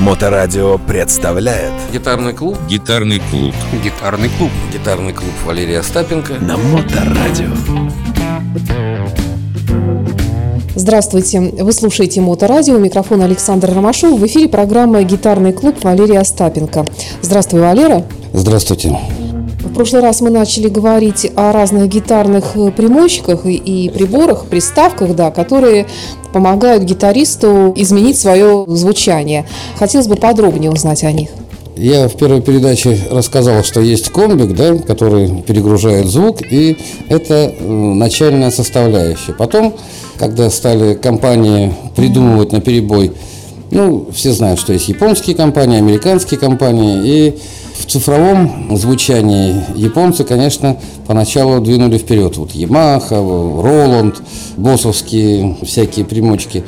Моторадио представляет Гитарный клуб Гитарный клуб Гитарный клуб Гитарный клуб Валерия Остапенко на Моторадио. Здравствуйте, вы слушаете Моторадио, микрофон Александр Ромашов, в эфире программа «Гитарный клуб» Валерия Остапенко. Здравствуй, Валера. Здравствуйте. Прошлый раз мы начали говорить о разных гитарных э, примочках и, и приборах, приставках, да, которые помогают гитаристу изменить свое звучание. Хотелось бы подробнее узнать о них. Я в первой передаче рассказал, что есть комбик, да, который перегружает звук, и это э, начальная составляющая. Потом, когда стали компании придумывать на перебой, ну, все знают, что есть японские компании, американские компании, и в цифровом звучании японцы, конечно, поначалу двинули вперед. Вот Yamaha, Roland, боссовские всякие примочки.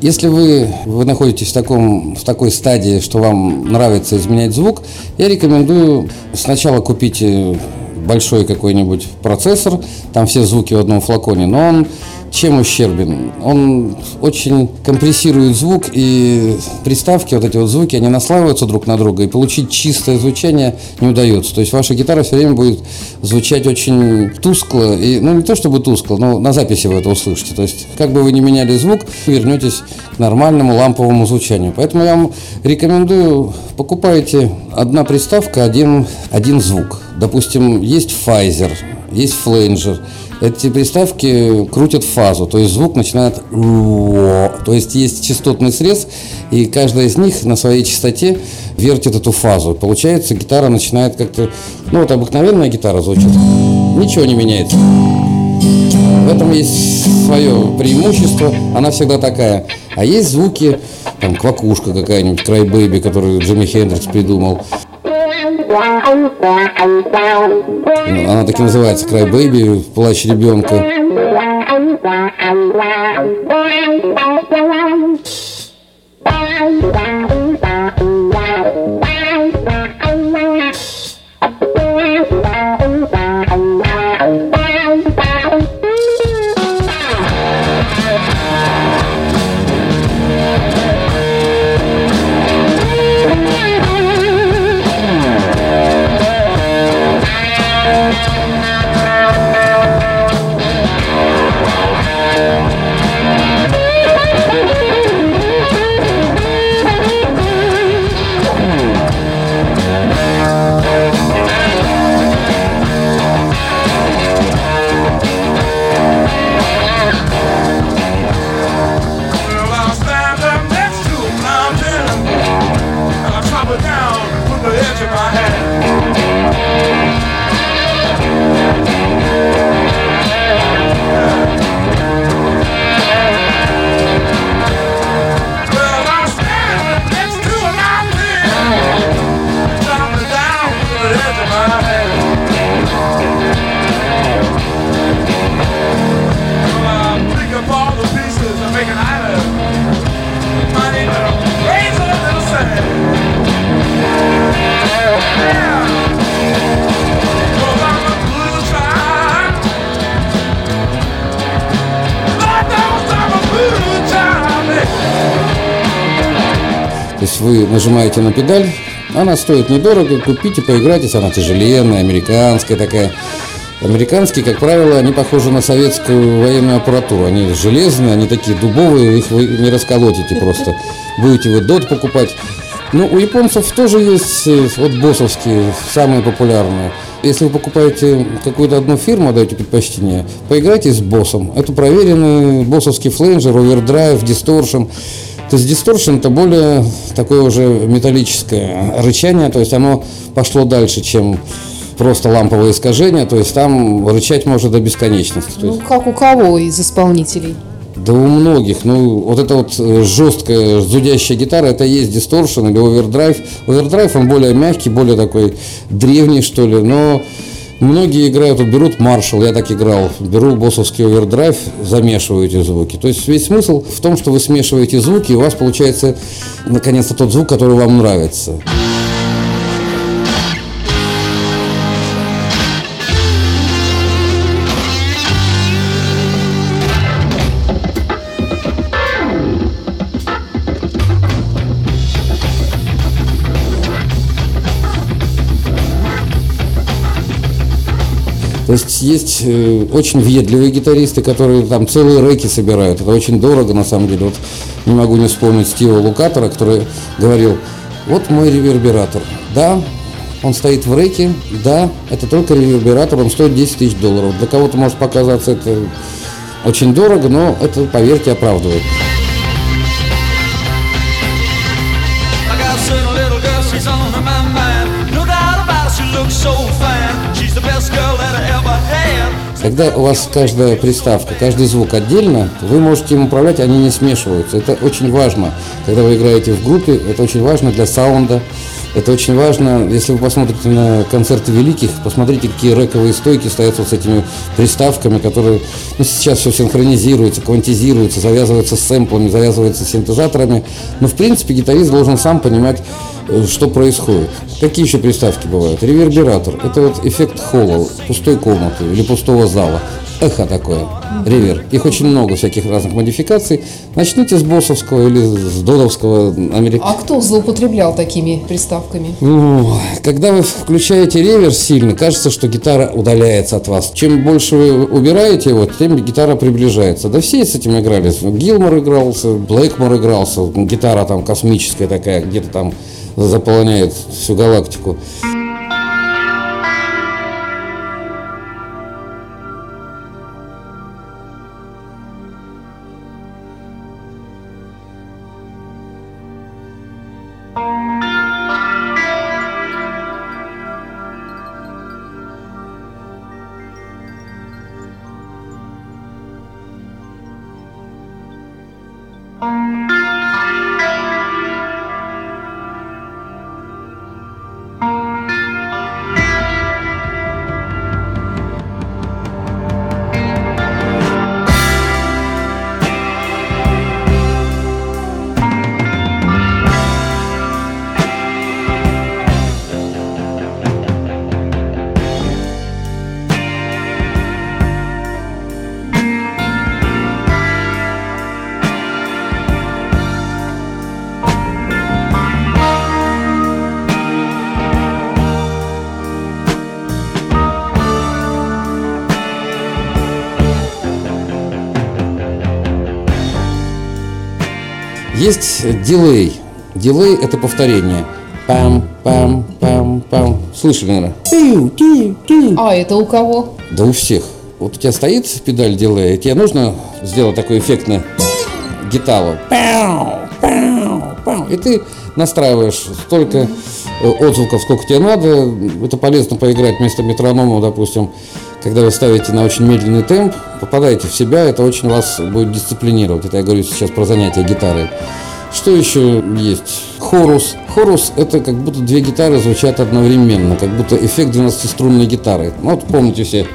Если вы, вы находитесь в, таком, в такой стадии, что вам нравится изменять звук, я рекомендую сначала купить большой какой-нибудь процессор, там все звуки в одном флаконе, но он чем ущербен? Он очень компрессирует звук, и приставки, вот эти вот звуки, они наслаиваются друг на друга, и получить чистое звучание не удается. То есть ваша гитара все время будет звучать очень тускло, и, ну не то чтобы тускло, но на записи вы это услышите. То есть как бы вы ни меняли звук, вернетесь к нормальному ламповому звучанию. Поэтому я вам рекомендую, покупайте одна приставка, один, один звук. Допустим, есть Pfizer, есть флейнджер. Эти приставки крутят фазу, то есть звук начинает... То есть есть частотный срез, и каждая из них на своей частоте вертит эту фазу. Получается, гитара начинает как-то... Ну, вот обыкновенная гитара звучит, ничего не меняется. В этом есть свое преимущество, она всегда такая. А есть звуки, там, квакушка какая-нибудь, крайбэби, которую Джимми Хендрикс придумал. Она так и называется, Край Бэйби, плащ ребенка. Есть вы нажимаете на педаль, она стоит недорого, купите, поиграйтесь, она тяжеленная, американская такая. Американские, как правило, они похожи на советскую военную аппаратуру. Они железные, они такие дубовые, их вы не расколотите просто. Будете вы дот покупать. Ну, у японцев тоже есть э, вот боссовские, самые популярные. Если вы покупаете какую-то одну фирму, даете предпочтение, поиграйте с боссом. Это проверенный боссовский флейнджер, овердрайв, дисторшн. То есть дисторшн это более такое уже металлическое рычание, то есть оно пошло дальше, чем просто ламповое искажение, то есть там рычать может до бесконечности. Ну, как у кого из исполнителей? Да у многих. Ну, вот эта вот э, жесткая, зудящая гитара, это и есть дисторшн или овердрайв. Овердрайв, он более мягкий, более такой древний, что ли, но Многие играют, вот берут Marshall, я так играл, беру боссовский овердрайв, замешиваю эти звуки. То есть весь смысл в том, что вы смешиваете звуки, и у вас получается наконец-то тот звук, который вам нравится. То есть есть э, очень въедливые гитаристы, которые там целые реки собирают. Это очень дорого на самом деле. Вот не могу не вспомнить Стива Лукатора, который говорил, вот мой ревербератор. Да, он стоит в реке, да, это только ревербератор, он стоит 10 тысяч долларов. Для кого-то может показаться это очень дорого, но это, поверьте, оправдывает. She's on Когда у вас каждая приставка, каждый звук отдельно, вы можете им управлять, они не смешиваются. Это очень важно. Когда вы играете в группе, это очень важно для саунда. Это очень важно, если вы посмотрите на концерты великих, посмотрите, какие рэковые стойки стоят вот с этими приставками, которые ну, сейчас все синхронизируется, квантизируется, завязывается с сэмплами, завязывается с синтезаторами. Но, в принципе, гитарист должен сам понимать, э, что происходит. Какие еще приставки бывают? Ревербератор. Это вот эффект холла, пустой комнаты или пустого зала. Эхо такое, ревер. Их очень много всяких разных модификаций. Начните с боссовского или с додовского американского. А кто злоупотреблял такими приставками? Ну, когда вы включаете реверс сильно, кажется, что гитара удаляется от вас. Чем больше вы убираете его, тем гитара приближается. Да все с этим играли. Гилмор игрался, Блэкмор игрался, гитара там космическая такая, где-то там заполоняет всю галактику. Есть дилей. Дилей – это повторение. Пам, пам, пам, пам. Слышали, наверное? Тю, тю, тю. А это у кого? Да у всех. Вот у тебя стоит педаль дилея, и тебе нужно сделать такое эффектное гитару. Пау, пау, пау. И ты настраиваешь столько э, отзвуков, сколько тебе надо. Это полезно поиграть вместо метронома, допустим. Когда вы ставите на очень медленный темп, попадаете в себя, это очень вас будет дисциплинировать. Это я говорю сейчас про занятия гитарой. Что еще есть? Хорус. Хорус – это как будто две гитары звучат одновременно, как будто эффект 12-струнной гитары. Вот помните все.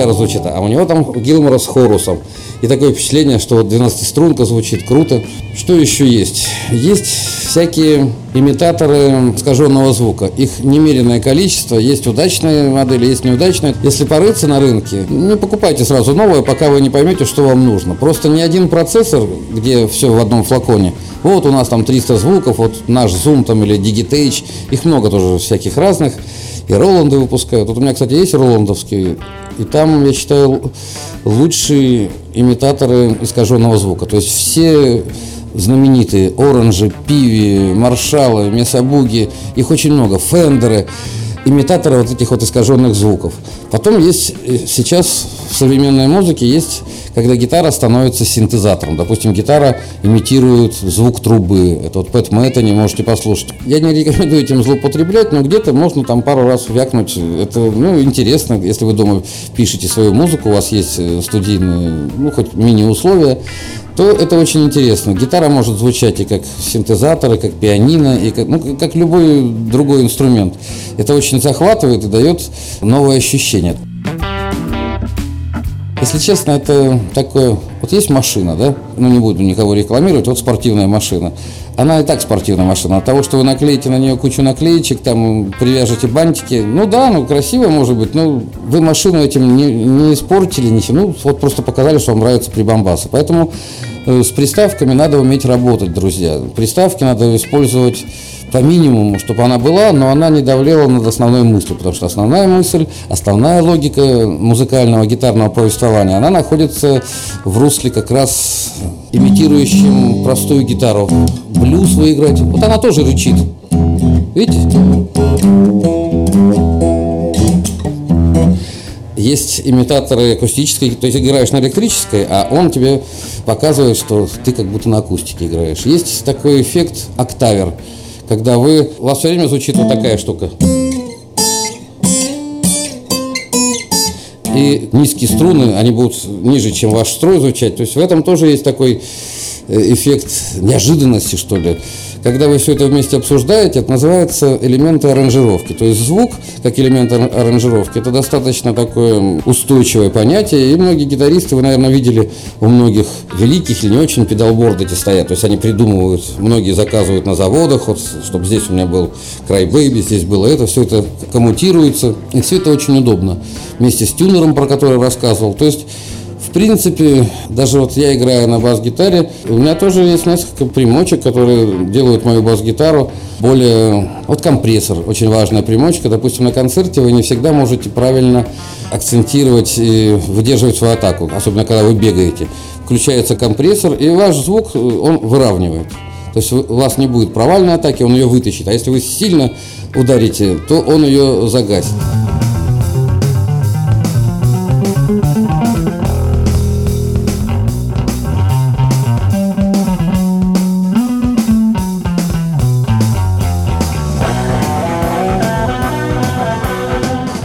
Гитара звучит, а у него там Гилмора с хорусом. И такое впечатление, что вот 12-струнка звучит круто. Что еще есть? Есть всякие имитаторы искаженного звука. Их немеренное количество. Есть удачные модели, есть неудачные. Если порыться на рынке, не покупайте сразу новое, пока вы не поймете, что вам нужно. Просто ни один процессор, где все в одном флаконе, вот у нас там 300 звуков, вот наш Zoom там или Digitech, их много тоже всяких разных. И Роланды выпускают. Вот у меня, кстати, есть роландовский. И там, я считаю, лучшие имитаторы искаженного звука. То есть все знаменитые оранжи, пиви, маршалы, месабуги, их очень много, фендеры, имитаторы вот этих вот искаженных звуков. Потом есть э, сейчас в современной музыке есть, когда гитара становится синтезатором. Допустим, гитара имитирует звук трубы. Это вот Пэт Мэттани, можете послушать. Я не рекомендую этим злоупотреблять, но где-то можно там пару раз вякнуть. Это, ну, интересно, если вы дома пишете свою музыку, у вас есть э, студийные, ну, хоть мини-условия, то это очень интересно. Гитара может звучать и как синтезатор, и как пианино, и как, ну, как любой другой инструмент. Это очень захватывает и дает новое ощущение. Если честно, это такое... Вот есть машина, да? Ну, не буду никого рекламировать. Вот спортивная машина. Она и так спортивная машина. От того, что вы наклеите на нее кучу наклеечек, там, привяжете бантики, ну да, ну, красиво может быть, но вы машину этим не, не испортили, ничего. Ну, вот просто показали, что вам нравятся прибамбасы. Поэтому э, с приставками надо уметь работать, друзья. Приставки надо использовать по минимуму, чтобы она была, но она не давлела над основной мыслью, потому что основная мысль, основная логика музыкального гитарного повествования, она находится в русле как раз имитирующем простую гитару. Блюз вы играете, вот она тоже рычит. Видите? Есть имитаторы акустической, то есть играешь на электрической, а он тебе показывает, что ты как будто на акустике играешь. Есть такой эффект октавер, когда вы, у вас все время звучит вот такая штука. И низкие струны, они будут ниже, чем ваш строй звучать. То есть в этом тоже есть такой э, эффект неожиданности, что ли. Когда вы все это вместе обсуждаете, это называется элементы аранжировки. То есть звук, как элемент ар- аранжировки, это достаточно такое устойчивое понятие. И многие гитаристы, вы, наверное, видели у многих великих или не очень педалборды эти стоят. То есть они придумывают, многие заказывают на заводах, вот, чтобы здесь у меня был край бэйби, здесь было это, все это коммутируется. И все это очень удобно. Вместе с тюнером, про который рассказывал. То есть в принципе, даже вот я играю на бас-гитаре, у меня тоже есть несколько примочек, которые делают мою бас-гитару более... Вот компрессор, очень важная примочка. Допустим, на концерте вы не всегда можете правильно акцентировать и выдерживать свою атаку, особенно когда вы бегаете. Включается компрессор, и ваш звук, э, он выравнивает. То есть у вас не будет провальной атаки, он ее вытащит. А если вы сильно ударите, то он ее загасит.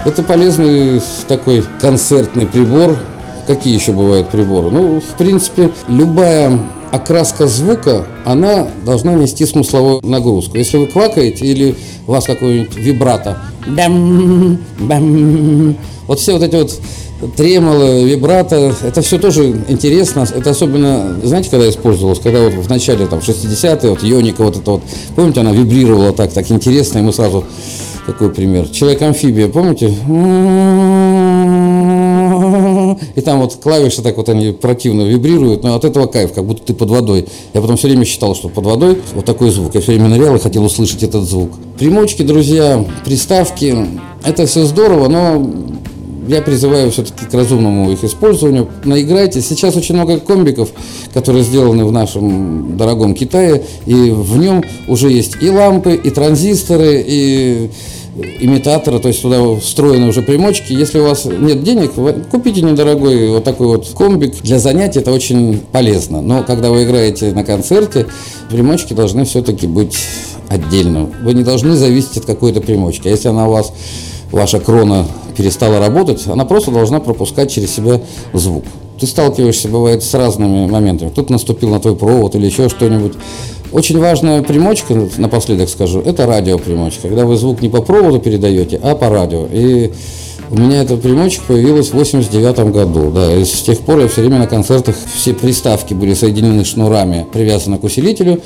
Это полезный такой концертный прибор. Какие еще бывают приборы? Ну, в принципе, любая окраска звука, она должна нести смысловую нагрузку. Если вы квакаете или у вас какой-нибудь вибрато, бэм, бэм, вот все вот эти вот тремоло, вибрато, это все тоже интересно. Это особенно, знаете, когда использовалось? Когда вот в начале, там, 60-е, вот Йоника вот это вот, помните, она вибрировала так, так интересно, и мы сразу такой пример. Человек-амфибия, помните? И там вот клавиши так вот они противно вибрируют, но от этого кайф, как будто ты под водой. Я потом все время считал, что под водой вот такой звук. Я все время нырял и хотел услышать этот звук. Примочки, друзья, приставки, это все здорово, но я призываю все-таки к разумному их использованию. Наиграйте. Сейчас очень много комбиков, которые сделаны в нашем дорогом Китае, и в нем уже есть и лампы, и транзисторы, и имитаторы, то есть туда встроены уже примочки. Если у вас нет денег, купите недорогой вот такой вот комбик. Для занятий это очень полезно. Но когда вы играете на концерте, примочки должны все-таки быть отдельно. Вы не должны зависеть от какой-то примочки. А если она у вас ваша крона перестала работать, она просто должна пропускать через себя звук. Ты сталкиваешься, бывает, с разными моментами. Кто-то наступил на твой провод или еще что-нибудь. Очень важная примочка, напоследок скажу, это радиопримочка. Когда вы звук не по проводу передаете, а по радио. И у меня эта примочка появилась в 89 году. Да, и с тех пор я все время на концертах, все приставки были соединены шнурами, привязаны к усилителю,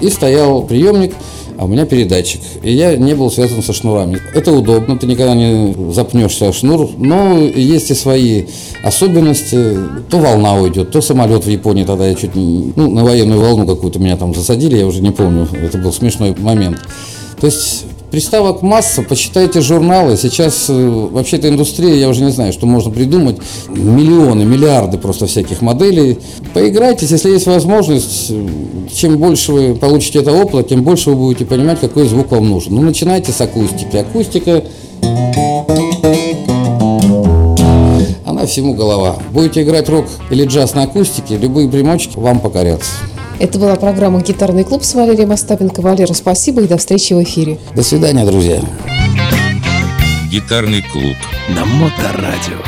и стоял приемник, а у меня передатчик. И я не был связан со шнурами. Это удобно, ты никогда не запнешься о шнур, но есть и свои особенности. То волна уйдет, то самолет в Японии, тогда я чуть не... Ну, на военную волну какую-то меня там засадили, я уже не помню, это был смешной момент. То есть Приставок масса, почитайте журналы. Сейчас э, вообще эта индустрия, я уже не знаю, что можно придумать. Миллионы, миллиарды просто всяких моделей. Поиграйтесь, если есть возможность. Чем больше вы получите этого опыта, тем больше вы будете понимать, какой звук вам нужен. Ну, начинайте с акустики. Акустика она всему голова. Будете играть рок или джаз на акустике, любые примочки вам покорятся. Это была программа «Гитарный клуб» с Валерием Остапенко. Валера, спасибо и до встречи в эфире. До свидания, друзья. Гитарный клуб. На Моторадио.